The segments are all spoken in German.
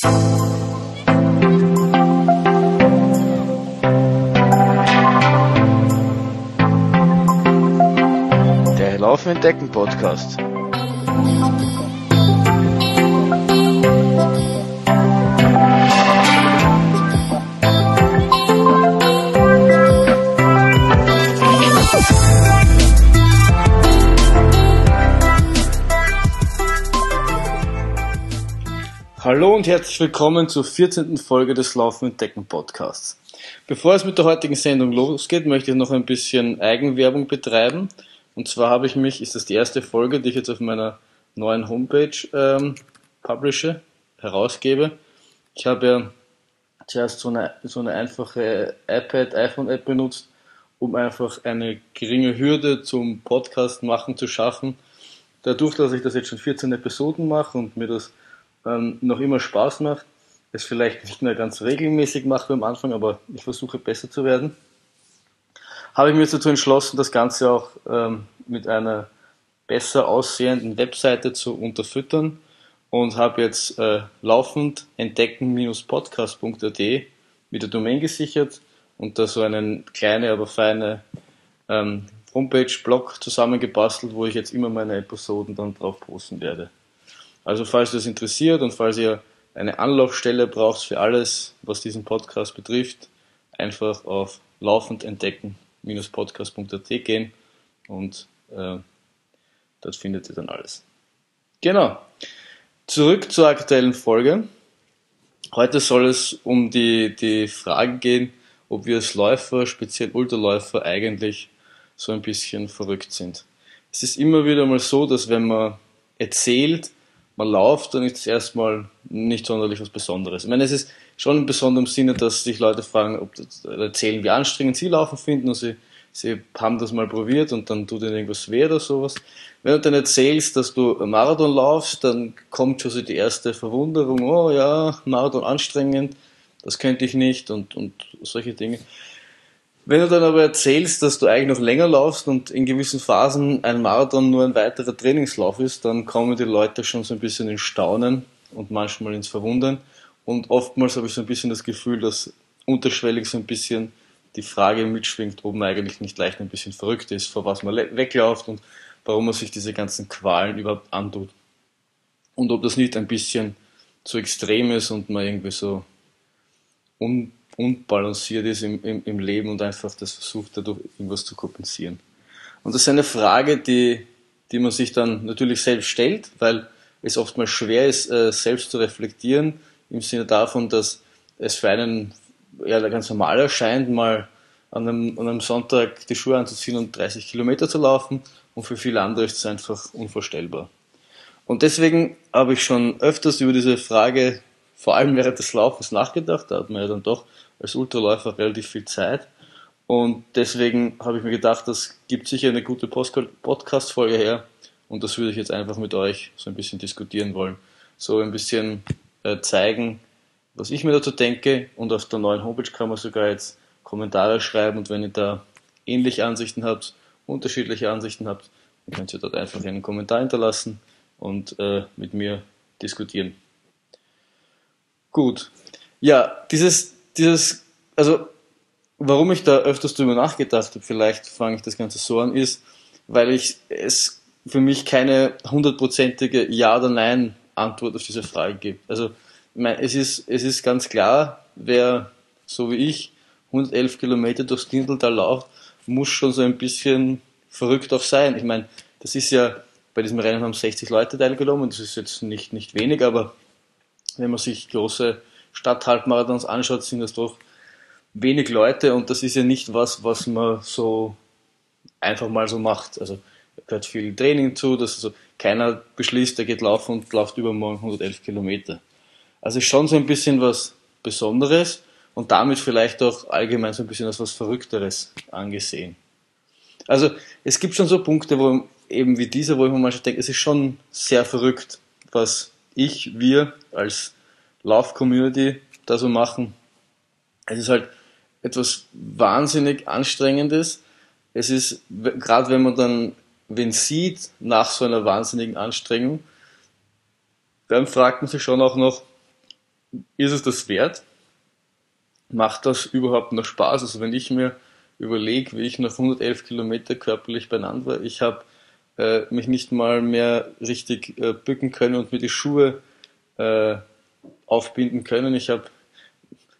Der Laufen entdecken Podcast. Hallo und herzlich willkommen zur 14. Folge des Laufen entdecken Podcasts. Bevor es mit der heutigen Sendung losgeht, möchte ich noch ein bisschen Eigenwerbung betreiben. Und zwar habe ich mich, ist das die erste Folge, die ich jetzt auf meiner neuen Homepage ähm, publische, herausgebe. Ich habe ja zuerst so eine, so eine einfache iPad-iPhone-App benutzt, um einfach eine geringe Hürde zum Podcast machen zu schaffen. Dadurch, dass ich das jetzt schon 14 Episoden mache und mir das ähm, noch immer Spaß macht, es vielleicht nicht mehr ganz regelmäßig mache am Anfang, aber ich versuche besser zu werden, habe ich mir dazu entschlossen, das Ganze auch ähm, mit einer besser aussehenden Webseite zu unterfüttern und habe jetzt äh, laufend entdecken-podcast.at mit der Domain gesichert und da so eine kleine, aber feine ähm, Homepage-Blog zusammengebastelt, wo ich jetzt immer meine Episoden dann drauf posten werde. Also falls das interessiert und falls ihr eine Anlaufstelle braucht für alles, was diesen Podcast betrifft, einfach auf laufend entdecken-podcast.at gehen und äh, dort findet ihr dann alles. Genau. Zurück zur aktuellen Folge. Heute soll es um die, die Frage gehen, ob wir als Läufer, speziell Ultraläufer, eigentlich so ein bisschen verrückt sind. Es ist immer wieder mal so, dass wenn man erzählt, man läuft, dann ist es erstmal nicht sonderlich was Besonderes. Ich meine, es ist schon in besonderem Sinne, dass sich Leute fragen, ob das, erzählen, wie anstrengend sie laufen finden und sie, sie haben das mal probiert und dann tut ihnen irgendwas weh oder sowas. Wenn du dann erzählst, dass du Marathon laufst, dann kommt schon so die erste Verwunderung, oh ja, Marathon anstrengend, das könnte ich nicht und, und solche Dinge. Wenn du dann aber erzählst, dass du eigentlich noch länger laufst und in gewissen Phasen ein Marathon nur ein weiterer Trainingslauf ist, dann kommen die Leute schon so ein bisschen in Staunen und manchmal ins Verwundern. Und oftmals habe ich so ein bisschen das Gefühl, dass unterschwellig so ein bisschen die Frage mitschwingt, ob man eigentlich nicht leicht ein bisschen verrückt ist, vor was man wegläuft und warum man sich diese ganzen Qualen überhaupt antut. Und ob das nicht ein bisschen zu extrem ist und man irgendwie so un unbalanciert ist im, im, im Leben und einfach das versucht, dadurch irgendwas zu kompensieren. Und das ist eine Frage, die, die man sich dann natürlich selbst stellt, weil es oftmals schwer ist, äh, selbst zu reflektieren, im Sinne davon, dass es für einen ja, ganz normal erscheint, mal an einem, an einem Sonntag die Schuhe anzuziehen und 30 Kilometer zu laufen und für viele andere ist es einfach unvorstellbar. Und deswegen habe ich schon öfters über diese Frage, vor allem während des Laufens, nachgedacht. Da hat man ja dann doch als Ultraläufer relativ viel Zeit. Und deswegen habe ich mir gedacht, das gibt sicher eine gute Podcast-Folge her. Und das würde ich jetzt einfach mit euch so ein bisschen diskutieren wollen. So ein bisschen äh, zeigen, was ich mir dazu denke. Und auf der neuen Homepage kann man sogar jetzt Kommentare schreiben. Und wenn ihr da ähnliche Ansichten habt, unterschiedliche Ansichten habt, dann könnt ihr dort einfach einen Kommentar hinterlassen und äh, mit mir diskutieren. Gut. Ja, dieses dieses, also warum ich da öfters drüber nachgedacht habe, vielleicht fange ich das Ganze so an, ist, weil ich es für mich keine hundertprozentige Ja- oder Nein-Antwort auf diese Frage gibt. Also es ist, es ist ganz klar, wer so wie ich 111 Kilometer durchs Dindeltal läuft, muss schon so ein bisschen verrückt auch sein. Ich meine, das ist ja, bei diesem Rennen haben 60 Leute teilgenommen, das ist jetzt nicht, nicht wenig, aber wenn man sich große Stadthalbmarathons anschaut, sind das doch wenig Leute und das ist ja nicht was, was man so einfach mal so macht. Also gehört viel Training zu, dass also keiner beschließt, der geht laufen und läuft übermorgen 111 Kilometer. Also ist schon so ein bisschen was Besonderes und damit vielleicht auch allgemein so ein bisschen als was Verrückteres angesehen. Also es gibt schon so Punkte, wo eben wie dieser, wo ich mir manchmal denke, es ist schon sehr verrückt, was ich, wir als Lauf-Community da so machen. Es ist halt etwas wahnsinnig Anstrengendes. Es ist, gerade wenn man dann wen sieht nach so einer wahnsinnigen Anstrengung, dann fragt man sich schon auch noch, ist es das wert? Macht das überhaupt noch Spaß? Also wenn ich mir überlege, wie ich nach 111 Kilometer körperlich beieinander war, ich habe äh, mich nicht mal mehr richtig äh, bücken können und mir die Schuhe äh, aufbinden können. Ich habe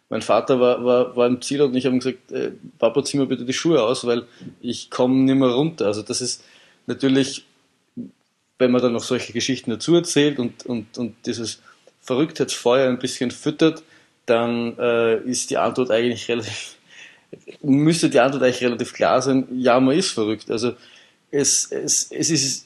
mein Vater war, war, war im Ziel und ich habe ihm gesagt, äh, Papa, zieh mir bitte die Schuhe aus, weil ich komme nicht mehr runter. Also das ist natürlich, wenn man dann noch solche Geschichten dazu erzählt und, und, und dieses Verrücktheitsfeuer ein bisschen füttert, dann äh, ist die Antwort eigentlich relativ, müsste die Antwort eigentlich relativ klar sein, ja, man ist verrückt. Also es, es, es ist,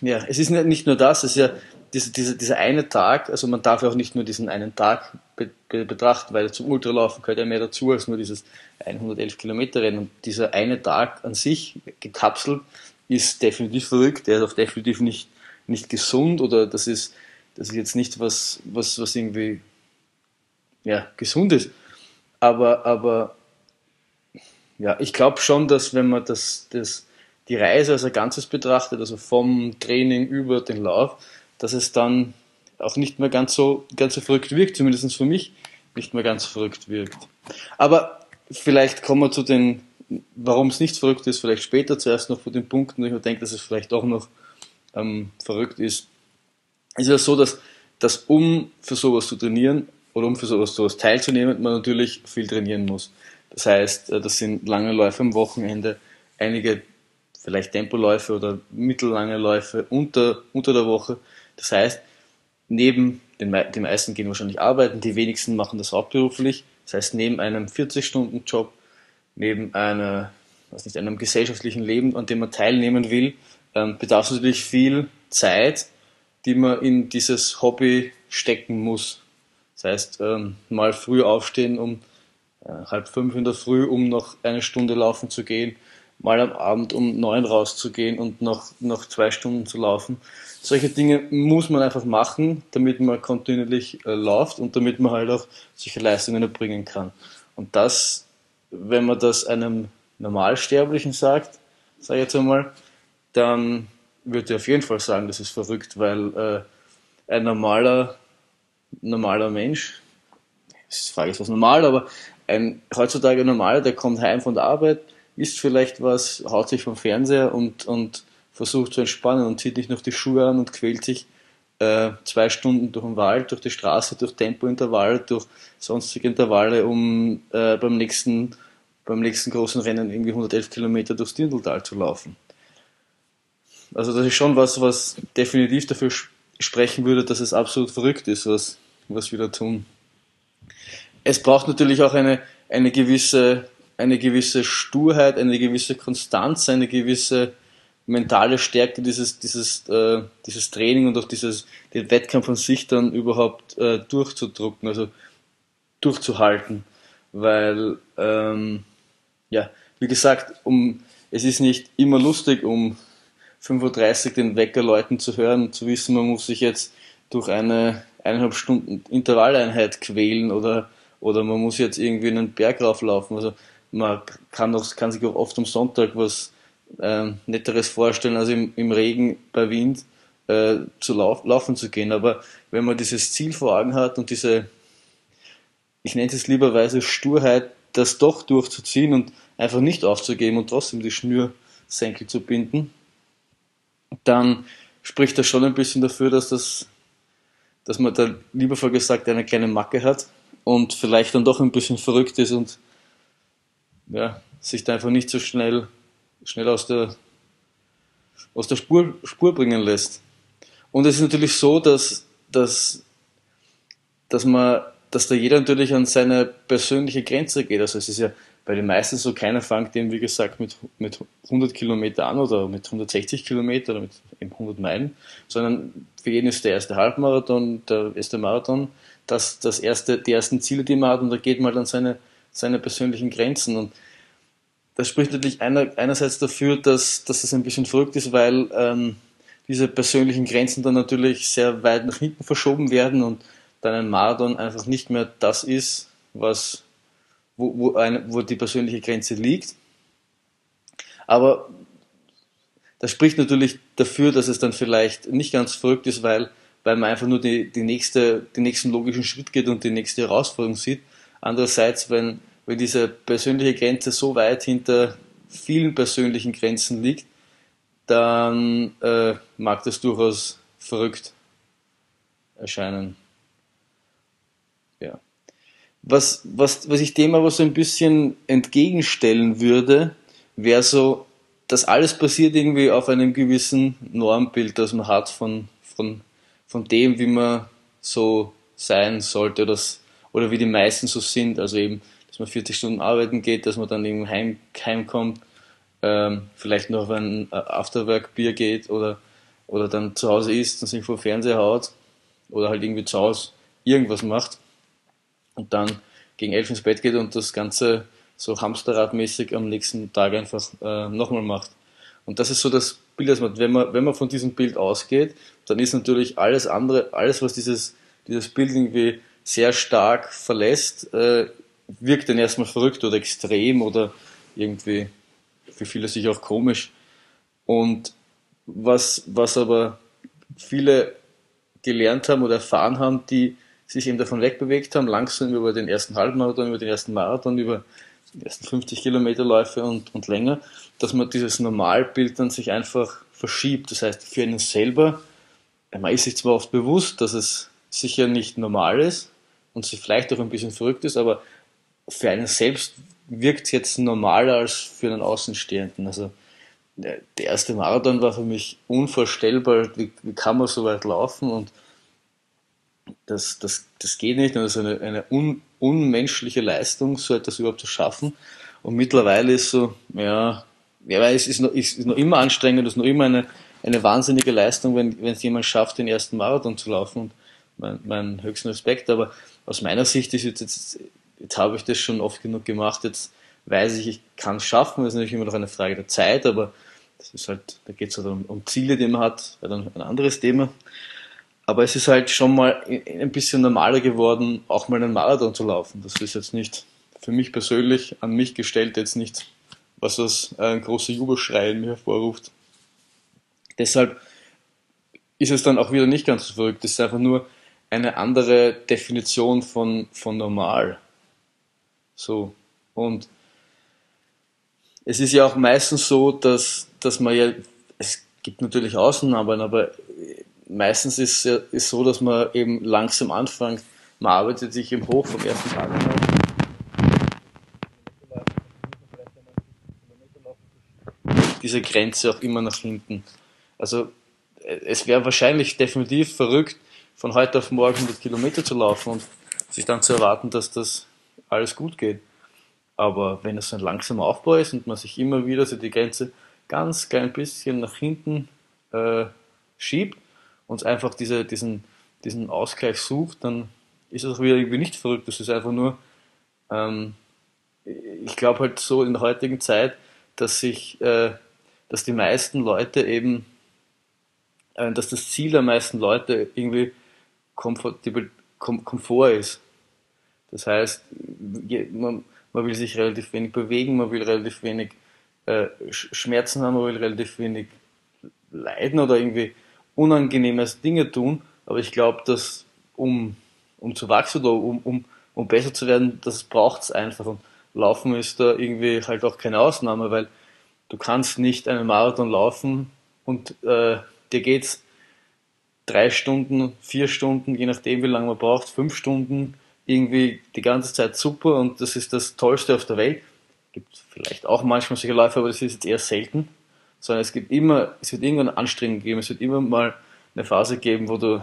ja, es ist nicht nur das, es ist ja diese, diese, dieser eine Tag, also man darf ja auch nicht nur diesen einen Tag be, be, betrachten, weil zum Ultralaufen gehört ja mehr dazu als nur dieses 111 Kilometer Rennen. Und dieser eine Tag an sich gekapselt ist definitiv verrückt, der ist auch definitiv nicht, nicht gesund oder das ist, das ist jetzt nicht was, was, was irgendwie ja, gesund ist. Aber, aber ja, ich glaube schon, dass wenn man das, das, die Reise als ein Ganzes betrachtet, also vom Training über den Lauf, dass es dann auch nicht mehr ganz so, ganz so verrückt wirkt, zumindest für mich nicht mehr ganz verrückt wirkt. Aber vielleicht kommen wir zu den, warum es nicht verrückt ist, vielleicht später zuerst noch vor den Punkten, wo ich mir denke, dass es vielleicht auch noch ähm, verrückt ist. Es ist ja so, dass, dass um für sowas zu trainieren oder um für sowas, sowas teilzunehmen, man natürlich viel trainieren muss. Das heißt, äh, das sind lange Läufe am Wochenende, einige vielleicht Tempoläufe oder mittellange Läufe unter, unter der Woche. Das heißt, neben den die meisten gehen wahrscheinlich arbeiten, die wenigsten machen das hauptberuflich. Das heißt, neben einem 40-Stunden-Job, neben einer, was nicht, einem gesellschaftlichen Leben, an dem man teilnehmen will, ähm, bedarf es natürlich viel Zeit, die man in dieses Hobby stecken muss. Das heißt, ähm, mal früh aufstehen um äh, halb fünf in der Früh, um noch eine Stunde laufen zu gehen, mal am Abend um neun rauszugehen und noch, noch zwei Stunden zu laufen. Solche Dinge muss man einfach machen, damit man kontinuierlich äh, läuft und damit man halt auch solche Leistungen erbringen kann. Und das, wenn man das einem Normalsterblichen sagt, sage ich jetzt einmal, dann würde ich auf jeden Fall sagen, das ist verrückt, weil äh, ein normaler, normaler Mensch, ist die Frage ist was normal, aber ein heutzutage normaler, der kommt heim von der Arbeit, isst vielleicht was, haut sich vom Fernseher und, und versucht zu entspannen und zieht nicht noch die Schuhe an und quält sich äh, zwei Stunden durch den Wald, durch die Straße, durch Tempointervalle, durch sonstige Intervalle, um äh, beim nächsten beim nächsten großen Rennen irgendwie 111 Kilometer durchs Dirndltal zu laufen. Also das ist schon was, was definitiv dafür sprechen würde, dass es absolut verrückt ist, was, was wir da tun. Es braucht natürlich auch eine, eine gewisse eine gewisse Sturheit, eine gewisse Konstanz, eine gewisse mentale Stärke, dieses, dieses, äh, dieses Training und auch dieses, den Wettkampf an sich dann überhaupt äh, durchzudrucken, also durchzuhalten. Weil, ähm, ja, wie gesagt, um, es ist nicht immer lustig, um 5.30 Uhr den Wecker läuten zu hören, zu wissen, man muss sich jetzt durch eine eineinhalb Stunden Intervalleinheit quälen oder, oder man muss jetzt irgendwie einen Berg rauflaufen. Also man kann, auch, kann sich auch oft am Sonntag was äh, Netteres vorstellen, als im, im Regen bei Wind äh, zu lauf, laufen zu gehen. Aber wenn man dieses Ziel vor Augen hat und diese, ich nenne es lieberweise Sturheit, das doch durchzuziehen und einfach nicht aufzugeben und trotzdem die Schnürsenkel zu binden, dann spricht das schon ein bisschen dafür, dass das, dass man da liebevoll gesagt eine kleine Macke hat und vielleicht dann doch ein bisschen verrückt ist und ja, sich da einfach nicht so schnell, schnell aus der, aus der Spur, Spur bringen lässt. Und es ist natürlich so, dass, dass, dass man, dass da jeder natürlich an seine persönliche Grenze geht. Also es ist ja bei den meisten so, keiner fängt eben, wie gesagt, mit, mit 100 Kilometer an oder mit 160 Kilometer oder mit 100 Meilen, sondern für jeden ist der erste Halbmarathon, der erste Marathon, das, das erste, die ersten Ziele, die man hat und da geht man dann seine, seine persönlichen Grenzen. Und das spricht natürlich einer, einerseits dafür, dass, dass das ein bisschen verrückt ist, weil ähm, diese persönlichen Grenzen dann natürlich sehr weit nach hinten verschoben werden und dann ein Marathon einfach nicht mehr das ist, was, wo, wo, eine, wo die persönliche Grenze liegt. Aber das spricht natürlich dafür, dass es dann vielleicht nicht ganz verrückt ist, weil, weil man einfach nur die, die nächste, den nächsten logischen Schritt geht und die nächste Herausforderung sieht. Andererseits, wenn, wenn diese persönliche Grenze so weit hinter vielen persönlichen Grenzen liegt, dann äh, mag das durchaus verrückt erscheinen. Ja. Was, was, was ich dem aber so ein bisschen entgegenstellen würde, wäre so, dass alles passiert irgendwie auf einem gewissen Normbild, das man hat von, von, von dem, wie man so sein sollte oder, oder wie die meisten so sind. Also eben, dass man 40 Stunden arbeiten geht, dass man dann eben heim, heimkommt, ähm, vielleicht noch auf ein Afterwork-Bier geht oder, oder dann zu Hause isst und sich vor Fernseher haut oder halt irgendwie zu Hause irgendwas macht und dann gegen elf ins Bett geht und das Ganze so hamsterradmäßig am nächsten Tag einfach äh, nochmal macht. Und das ist so das Bild, das man, wenn man, wenn man von diesem Bild ausgeht, dann ist natürlich alles andere, alles was dieses, dieses Bild irgendwie sehr stark verlässt, äh, wirkt dann erstmal verrückt oder extrem oder irgendwie für viele sich auch komisch. Und was, was aber viele gelernt haben oder erfahren haben, die sich eben davon wegbewegt haben, langsam über den ersten Halbmarathon, über den ersten Marathon, über die ersten 50 Kilometerläufe und, und länger, dass man dieses Normalbild dann sich einfach verschiebt. Das heißt, für einen selber, man ist sich zwar oft bewusst, dass es sicher nicht normal ist und sich vielleicht auch ein bisschen verrückt ist, aber für einen selbst wirkt es jetzt normaler als für einen Außenstehenden. Also der erste Marathon war für mich unvorstellbar, wie, wie kann man so weit laufen und das, das, das geht nicht und das ist eine, eine un, unmenschliche Leistung, so etwas überhaupt zu schaffen. Und mittlerweile ist so, ja, ja es ist noch, ist, ist noch immer anstrengend, ist noch immer eine, eine wahnsinnige Leistung, wenn, wenn es jemand schafft, den ersten Marathon zu laufen. Und mein, mein höchsten Respekt, aber aus meiner Sicht ist jetzt, jetzt, jetzt habe ich das schon oft genug gemacht, jetzt weiß ich, ich kann es schaffen, das ist natürlich immer noch eine Frage der Zeit, aber das ist halt, da geht es halt um, um Ziele, die man hat, dann ein anderes Thema. Aber es ist halt schon mal ein bisschen normaler geworden, auch mal einen Marathon zu laufen. Das ist jetzt nicht für mich persönlich an mich gestellt, jetzt nichts, was das ein großer Jubelschrei in mir hervorruft. Deshalb ist es dann auch wieder nicht ganz so verrückt. Es ist einfach nur eine andere Definition von, von normal. So. Und es ist ja auch meistens so, dass, dass man ja, es gibt natürlich Ausnahmen, aber meistens ist es ist so, dass man eben langsam anfängt. Man arbeitet sich eben hoch vom ersten Tag an. Diese Grenze auch immer nach hinten. Also es wäre wahrscheinlich definitiv verrückt, von heute auf morgen 100 Kilometer zu laufen und sich dann zu erwarten, dass das alles gut geht. Aber wenn es ein langsamer Aufbau ist und man sich immer wieder so die Grenze ganz klein bisschen nach hinten äh, schiebt, uns einfach diese, diesen, diesen Ausgleich sucht, dann ist es auch wieder irgendwie nicht verrückt. Das ist einfach nur, ähm, ich glaube halt so in der heutigen Zeit, dass sich, äh, dass die meisten Leute eben, äh, dass das Ziel der meisten Leute irgendwie Komfort ist. Das heißt, man, man, will sich relativ wenig bewegen, man will relativ wenig äh, Schmerzen haben, man will relativ wenig leiden oder irgendwie unangenehme Dinge tun, aber ich glaube, dass um, um zu wachsen oder um, um, um besser zu werden, das braucht es einfach. Und Laufen ist da irgendwie halt auch keine Ausnahme, weil du kannst nicht einen Marathon laufen und äh, dir geht's drei Stunden, vier Stunden, je nachdem wie lange man braucht, fünf Stunden irgendwie die ganze Zeit super und das ist das Tollste auf der Welt. Gibt vielleicht auch manchmal solche Läufe, aber das ist jetzt eher selten sondern es gibt immer, es wird irgendwann Anstrengung geben, es wird immer mal eine Phase geben, wo du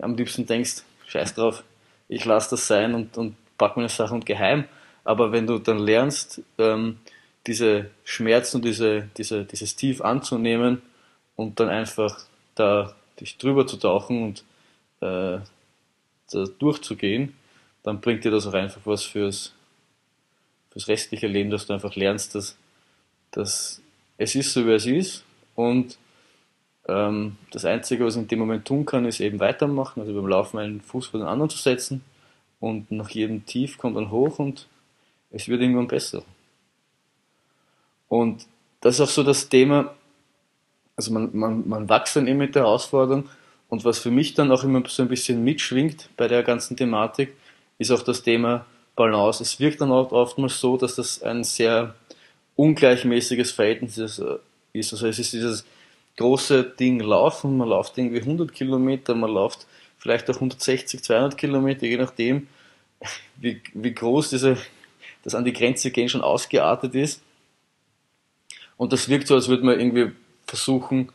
am liebsten denkst, scheiß drauf, ich lasse das sein und, und pack meine Sachen geheim. Aber wenn du dann lernst, ähm, diese Schmerzen und diese, diese, dieses Tief anzunehmen und dann einfach da dich drüber zu tauchen und äh, da durchzugehen, dann bringt dir das auch einfach was fürs, fürs restliche Leben, dass du einfach lernst, dass, dass es ist so, wie es ist. Und ähm, das Einzige, was ich in dem Moment tun kann, ist eben weitermachen, also beim Laufen einen Fuß vor den anderen zu setzen. Und nach jedem Tief kommt dann hoch und es wird irgendwann besser. Und das ist auch so das Thema, also man, man, man wächst dann eben mit der Herausforderung. Und was für mich dann auch immer so ein bisschen mitschwingt bei der ganzen Thematik, ist auch das Thema Balance. Es wirkt dann auch oftmals so, dass das ein sehr ungleichmäßiges Verhältnis ist. Äh, also es ist dieses große Ding Laufen, man läuft irgendwie 100 Kilometer, man läuft vielleicht auch 160, 200 Kilometer, je nachdem, wie, wie groß diese, das an die Grenze gehen schon ausgeartet ist. Und das wirkt so, als würde man irgendwie versuchen,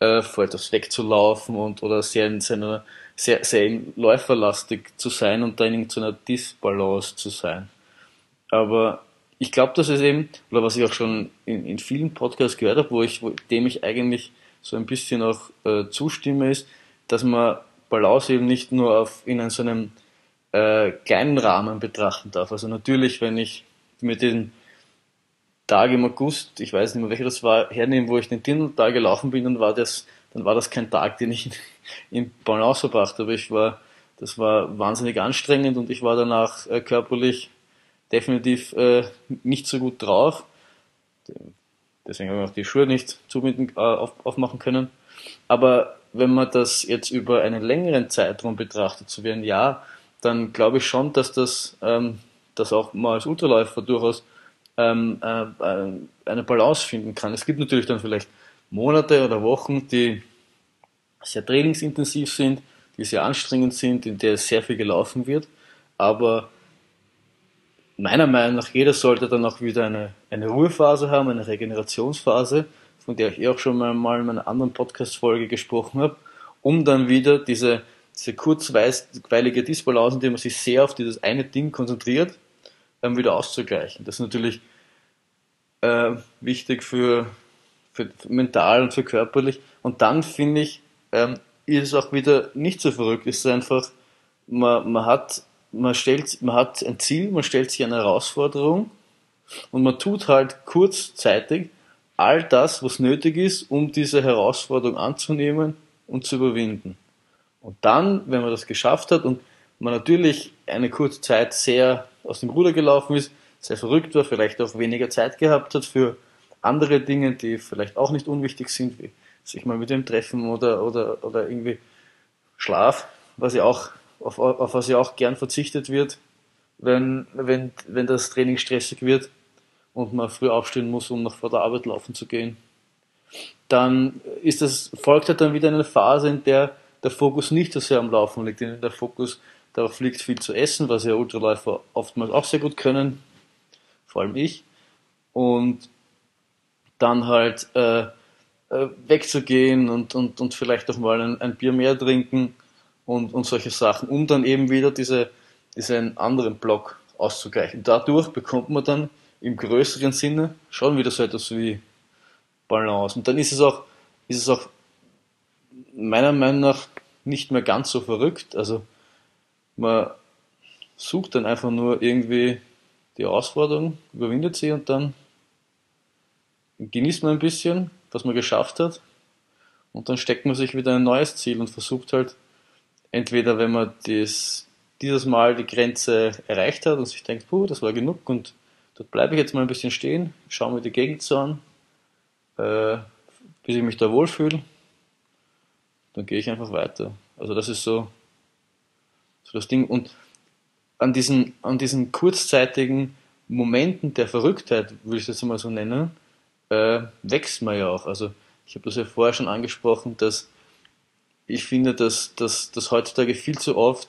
äh, vor etwas wegzulaufen und oder sehr in seiner sehr, sehr läuferlastig zu sein und dann in einer Disbalance zu sein. Aber ich glaube, dass es eben, oder was ich auch schon in, in vielen Podcasts gehört habe, wo ich, wo, dem ich eigentlich so ein bisschen auch äh, zustimme, ist, dass man Balance eben nicht nur auf, in so einem äh, kleinen Rahmen betrachten darf. Also natürlich, wenn ich mir den Tag im August, ich weiß nicht mehr welcher das war, hernehme, wo ich den Tindeltag gelaufen bin, dann war das, dann war das kein Tag, den ich in Balance verbracht habe. Ich war, das war wahnsinnig anstrengend und ich war danach äh, körperlich definitiv äh, nicht so gut drauf. Deswegen habe ich auch die Schuhe nicht zubinden, äh, auf, aufmachen können. Aber wenn man das jetzt über einen längeren Zeitraum betrachtet, so wie ein Jahr, dann glaube ich schon, dass das, ähm, dass auch mal als Ultraläufer durchaus ähm, äh, äh, eine Balance finden kann. Es gibt natürlich dann vielleicht Monate oder Wochen, die sehr trainingsintensiv sind, die sehr anstrengend sind, in der sehr viel gelaufen wird. Aber meiner Meinung nach, jeder sollte dann auch wieder eine, eine Ruhephase haben, eine Regenerationsphase, von der ich eh auch schon mal, in einer anderen Podcast-Folge gesprochen habe, um dann wieder diese, diese kurzweilige Disbalance, indem man sich sehr auf dieses eine Ding konzentriert, ähm, wieder auszugleichen. Das ist natürlich äh, wichtig für, für, mental und für körperlich. Und dann finde ich, ähm, ist es auch wieder nicht so verrückt. Es ist einfach, man, man hat, man stellt, man hat ein Ziel, man stellt sich eine Herausforderung und man tut halt kurzzeitig all das, was nötig ist, um diese Herausforderung anzunehmen und zu überwinden. Und dann, wenn man das geschafft hat und man natürlich eine kurze Zeit sehr aus dem Ruder gelaufen ist, sehr verrückt war, vielleicht auch weniger Zeit gehabt hat für andere Dinge, die vielleicht auch nicht unwichtig sind, wie sich mal mit dem treffen oder, oder, oder irgendwie Schlaf, was ja auch, auf, auf was ja auch gern verzichtet wird, wenn, wenn, wenn das Training stressig wird und man früh aufstehen muss, um noch vor der Arbeit laufen zu gehen. Dann ist das, folgt halt dann wieder eine Phase, in der der Fokus nicht so sehr am Laufen liegt, in der Fokus Darauf liegt viel zu essen, was ja Ultraläufer oftmals auch sehr gut können, vor allem ich. Und dann halt äh, äh, wegzugehen und, und, und vielleicht auch mal ein, ein Bier mehr trinken und, und solche Sachen, um dann eben wieder diese, diesen anderen Block auszugleichen. Dadurch bekommt man dann im größeren Sinne schon wieder so etwas wie Balance. Und dann ist es auch, ist es auch meiner Meinung nach nicht mehr ganz so verrückt. Also man sucht dann einfach nur irgendwie die Herausforderung, überwindet sie und dann genießt man ein bisschen, was man geschafft hat und dann steckt man sich wieder ein neues Ziel und versucht halt entweder, wenn man das, dieses Mal die Grenze erreicht hat und sich denkt, puh, das war genug und dort bleibe ich jetzt mal ein bisschen stehen, schaue mir die Gegend so an, äh, bis ich mich da wohlfühle, dann gehe ich einfach weiter. Also das ist so so das Ding. Und an diesen, an diesen kurzzeitigen Momenten der Verrücktheit, würde ich das mal so nennen, äh, wächst man ja auch. Also ich habe das ja vorher schon angesprochen, dass ich finde, dass, dass, dass heutzutage viel zu oft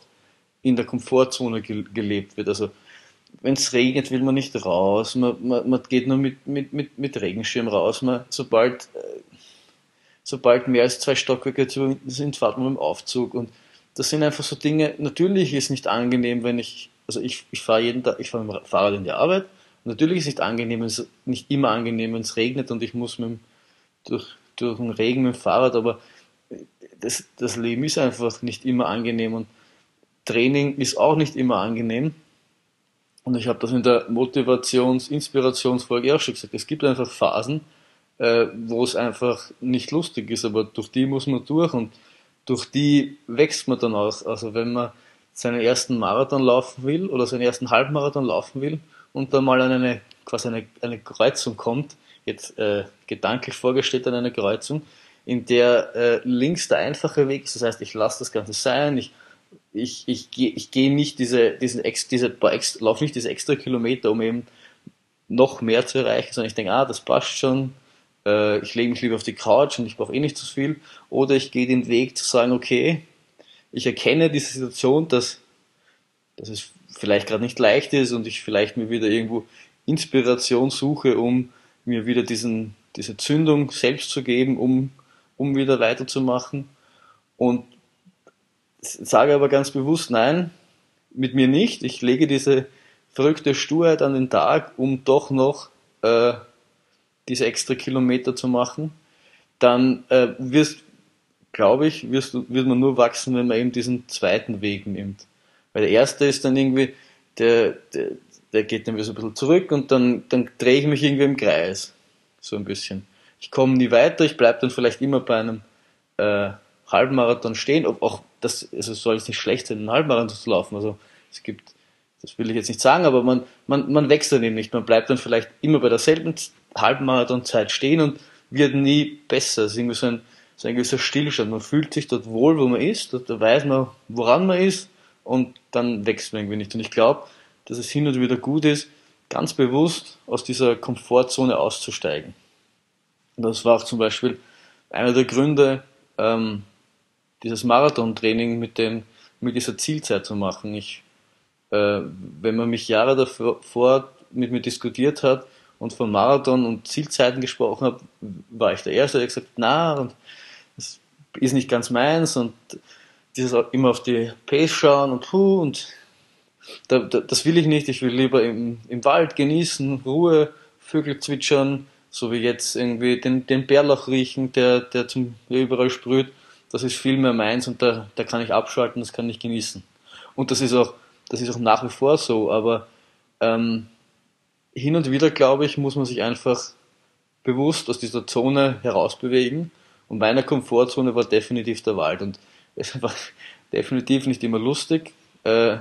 in der Komfortzone ge gelebt wird. Also wenn es regnet, will man nicht raus, man, man, man geht nur mit, mit, mit, mit Regenschirm raus. Man, sobald, äh, sobald mehr als zwei Stockwerke zu sind, fahrt man mit dem Aufzug und das sind einfach so Dinge, natürlich ist nicht angenehm, wenn ich, also ich, ich fahre jeden Tag, ich fahre mit dem Fahrrad in die Arbeit, natürlich ist nicht angenehm, es nicht immer angenehm, wenn es regnet und ich muss mit dem, durch, durch den Regen mit dem Fahrrad, aber das, das Leben ist einfach nicht immer angenehm und Training ist auch nicht immer angenehm. Und ich habe das in der Motivations-, Inspirationsfolge auch schon gesagt. Es gibt einfach Phasen, äh, wo es einfach nicht lustig ist, aber durch die muss man durch und durch die wächst man dann aus. Also wenn man seinen ersten Marathon laufen will oder seinen ersten Halbmarathon laufen will und dann mal an eine, quasi eine, eine Kreuzung kommt, jetzt äh, gedanklich vorgestellt an eine Kreuzung, in der äh, links der einfache Weg ist. Das heißt, ich lasse das Ganze sein, ich ich, ich, ich gehe nicht diese, diesen ex, diese ex, laufe nicht diese extra Kilometer, um eben noch mehr zu erreichen, sondern ich denke, ah, das passt schon, äh, ich lege mich lieber auf die Couch und ich brauche eh nicht zu viel. Oder ich gehe den Weg zu sagen, okay, ich erkenne diese Situation, dass, dass es vielleicht gerade nicht leicht ist und ich vielleicht mir wieder irgendwo Inspiration suche, um mir wieder diesen, diese Zündung selbst zu geben, um, um wieder weiterzumachen. Und sage aber ganz bewusst, nein, mit mir nicht. Ich lege diese verrückte Sturheit an den Tag, um doch noch äh, diese extra Kilometer zu machen. Dann äh, wirst, glaube ich, wirst, wird man nur wachsen, wenn man eben diesen zweiten Weg nimmt. Weil der erste ist dann irgendwie, der, der, der geht dann wieder so ein bisschen zurück und dann, dann drehe ich mich irgendwie im Kreis. So ein bisschen. Ich komme nie weiter, ich bleibe dann vielleicht immer bei einem äh, Halbmarathon stehen, ob auch das, also soll es nicht schlecht sein, einen Halbmarathon zu laufen. Also es gibt, das will ich jetzt nicht sagen, aber man, man, man wächst dann eben nicht. Man bleibt dann vielleicht immer bei derselben Halbmarathonzeit stehen und wird nie besser. Es ist irgendwie so ein, so ein gewisser Stillstand. Man fühlt sich dort wohl, wo man ist, dort weiß man, woran man ist und dann wächst man irgendwie nicht. Und ich glaube, dass es hin und wieder gut ist, ganz bewusst aus dieser Komfortzone auszusteigen. Und das war auch zum Beispiel einer der Gründe, ähm, dieses Marathontraining mit, mit dieser Zielzeit zu machen. Ich, äh, wenn man mich Jahre davor mit mir diskutiert hat und von Marathon und Zielzeiten gesprochen hat, war ich der Erste, der gesagt hat, na, und das ist nicht ganz meins und dieses immer auf die Pace schauen und puh und da, da, das will ich nicht. Ich will lieber im, im Wald genießen, Ruhe, Vögel zwitschern, so wie jetzt irgendwie den, den Bärlauch riechen, der, der zum überall sprüht das ist viel mehr meins und da, da kann ich abschalten, das kann ich genießen. Und das ist auch, das ist auch nach wie vor so, aber ähm, hin und wieder, glaube ich, muss man sich einfach bewusst aus dieser Zone herausbewegen. Und meine Komfortzone war definitiv der Wald. Und es war definitiv nicht immer lustig, äh,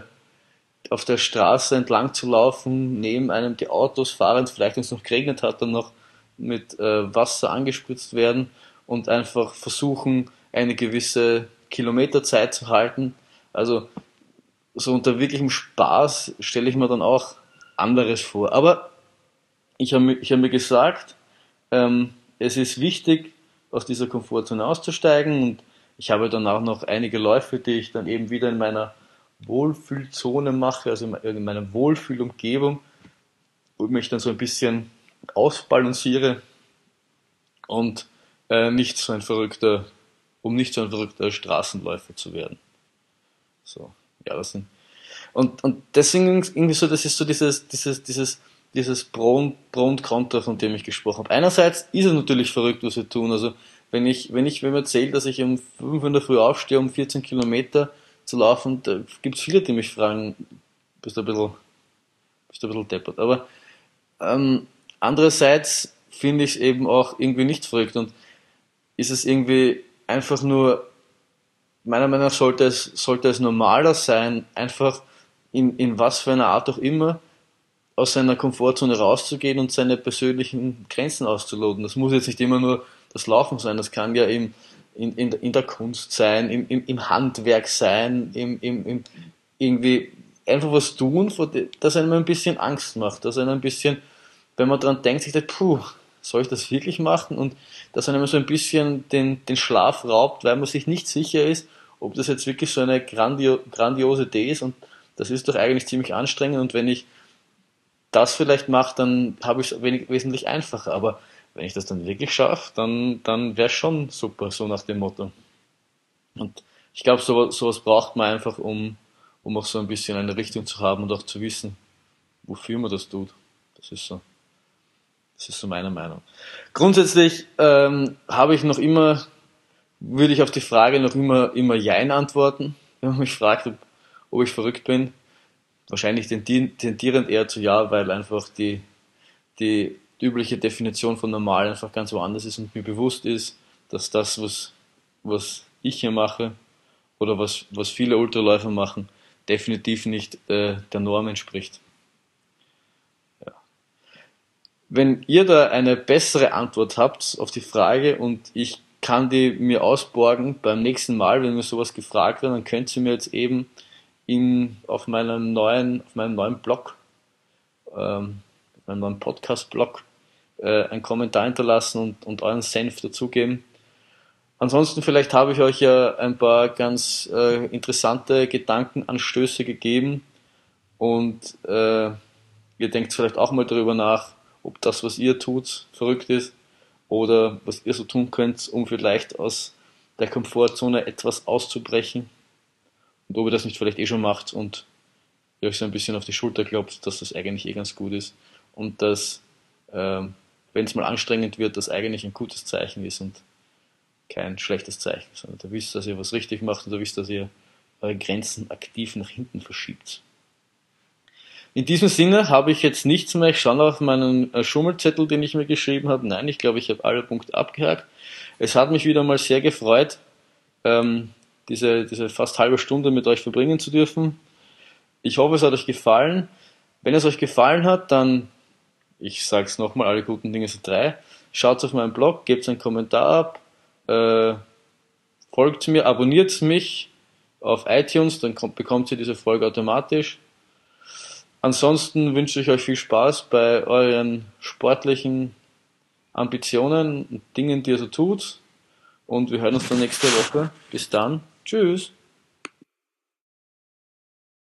auf der Straße entlang zu laufen, neben einem die Autos fahrend, vielleicht wenn es noch geregnet hat, dann noch mit äh, Wasser angespritzt werden und einfach versuchen, eine gewisse Kilometerzeit zu halten. Also so unter wirklichem Spaß stelle ich mir dann auch anderes vor. Aber ich habe ich hab mir gesagt, ähm, es ist wichtig, aus dieser Komfortzone auszusteigen und ich habe dann auch noch einige Läufe, die ich dann eben wieder in meiner Wohlfühlzone mache, also in meiner Wohlfühlumgebung, wo ich mich dann so ein bisschen ausbalanciere und äh, nicht so ein verrückter um nicht so ein verrückter Straßenläufer zu werden. So, ja, das sind. Und, und deswegen irgendwie so, das ist so dieses, dieses, dieses, dieses Pro und, Pro und Contra, von dem ich gesprochen habe. Einerseits ist es natürlich verrückt, was wir tun. Also, wenn ich, wenn ich, wenn mir erzählt, dass ich um 5 in der Früh aufstehe, um 14 Kilometer zu laufen, da gibt es viele, die mich fragen, bist du ein bisschen, bist du ein bisschen deppert. Aber, ähm, andererseits finde ich es eben auch irgendwie nicht verrückt und ist es irgendwie einfach nur, meiner Meinung nach sollte es, sollte es normaler sein, einfach in, in was für einer Art auch immer aus seiner Komfortzone rauszugehen und seine persönlichen Grenzen auszuloten. Das muss jetzt nicht immer nur das Laufen sein, das kann ja im, in, in, in der Kunst sein, im, im, im Handwerk sein, im, im, im, irgendwie einfach was tun, das einem ein bisschen Angst macht, das einem ein bisschen, wenn man dran denkt, sich denkt, puh, soll ich das wirklich machen? Und dass einem so ein bisschen den, den Schlaf raubt, weil man sich nicht sicher ist, ob das jetzt wirklich so eine grandio, grandiose Idee ist und das ist doch eigentlich ziemlich anstrengend und wenn ich das vielleicht mache, dann habe ich es wesentlich einfacher. Aber wenn ich das dann wirklich schaffe, dann, dann wäre es schon super, so nach dem Motto. Und ich glaube, sowas, sowas braucht man einfach, um, um auch so ein bisschen eine Richtung zu haben und auch zu wissen, wofür man das tut. Das ist so. Das ist so meine Meinung. Grundsätzlich ähm, habe ich noch immer, würde ich auf die Frage noch immer, immer Jein antworten. Wenn man mich fragt, ob, ob ich verrückt bin, wahrscheinlich tendierend eher zu Ja, weil einfach die, die übliche Definition von normal einfach ganz woanders ist und mir bewusst ist, dass das, was, was ich hier mache oder was, was viele Ultraläufer machen, definitiv nicht äh, der Norm entspricht. Wenn ihr da eine bessere Antwort habt auf die Frage und ich kann die mir ausborgen beim nächsten Mal, wenn mir sowas gefragt wird, dann könnt ihr mir jetzt eben in, auf meinem neuen, auf meinem neuen Blog, ähm, meinem neuen Podcast-Blog, äh, einen Kommentar hinterlassen und, und euren Senf dazugeben. Ansonsten vielleicht habe ich euch ja ein paar ganz äh, interessante Gedankenanstöße gegeben und äh, ihr denkt vielleicht auch mal darüber nach, ob das, was ihr tut, verrückt ist oder was ihr so tun könnt, um vielleicht aus der Komfortzone etwas auszubrechen und ob ihr das nicht vielleicht eh schon macht und ihr euch so ein bisschen auf die Schulter klopft, dass das eigentlich eh ganz gut ist und dass, äh, wenn es mal anstrengend wird, das eigentlich ein gutes Zeichen ist und kein schlechtes Zeichen, sondern da wisst, dass ihr was richtig macht und da wisst, dass ihr eure Grenzen aktiv nach hinten verschiebt. In diesem Sinne habe ich jetzt nichts mehr. Ich schaue noch auf meinen äh, Schummelzettel, den ich mir geschrieben habe. Nein, ich glaube, ich habe alle Punkte abgehakt. Es hat mich wieder mal sehr gefreut, ähm, diese, diese fast halbe Stunde mit euch verbringen zu dürfen. Ich hoffe, es hat euch gefallen. Wenn es euch gefallen hat, dann, ich sage es nochmal, alle guten Dinge sind drei. Schaut auf meinen Blog, gebt einen Kommentar ab, äh, folgt mir, abonniert mich auf iTunes, dann kommt, bekommt ihr diese Folge automatisch. Ansonsten wünsche ich euch viel Spaß bei euren sportlichen Ambitionen und Dingen, die ihr so tut. Und wir hören uns dann nächste Woche. Bis dann. Tschüss.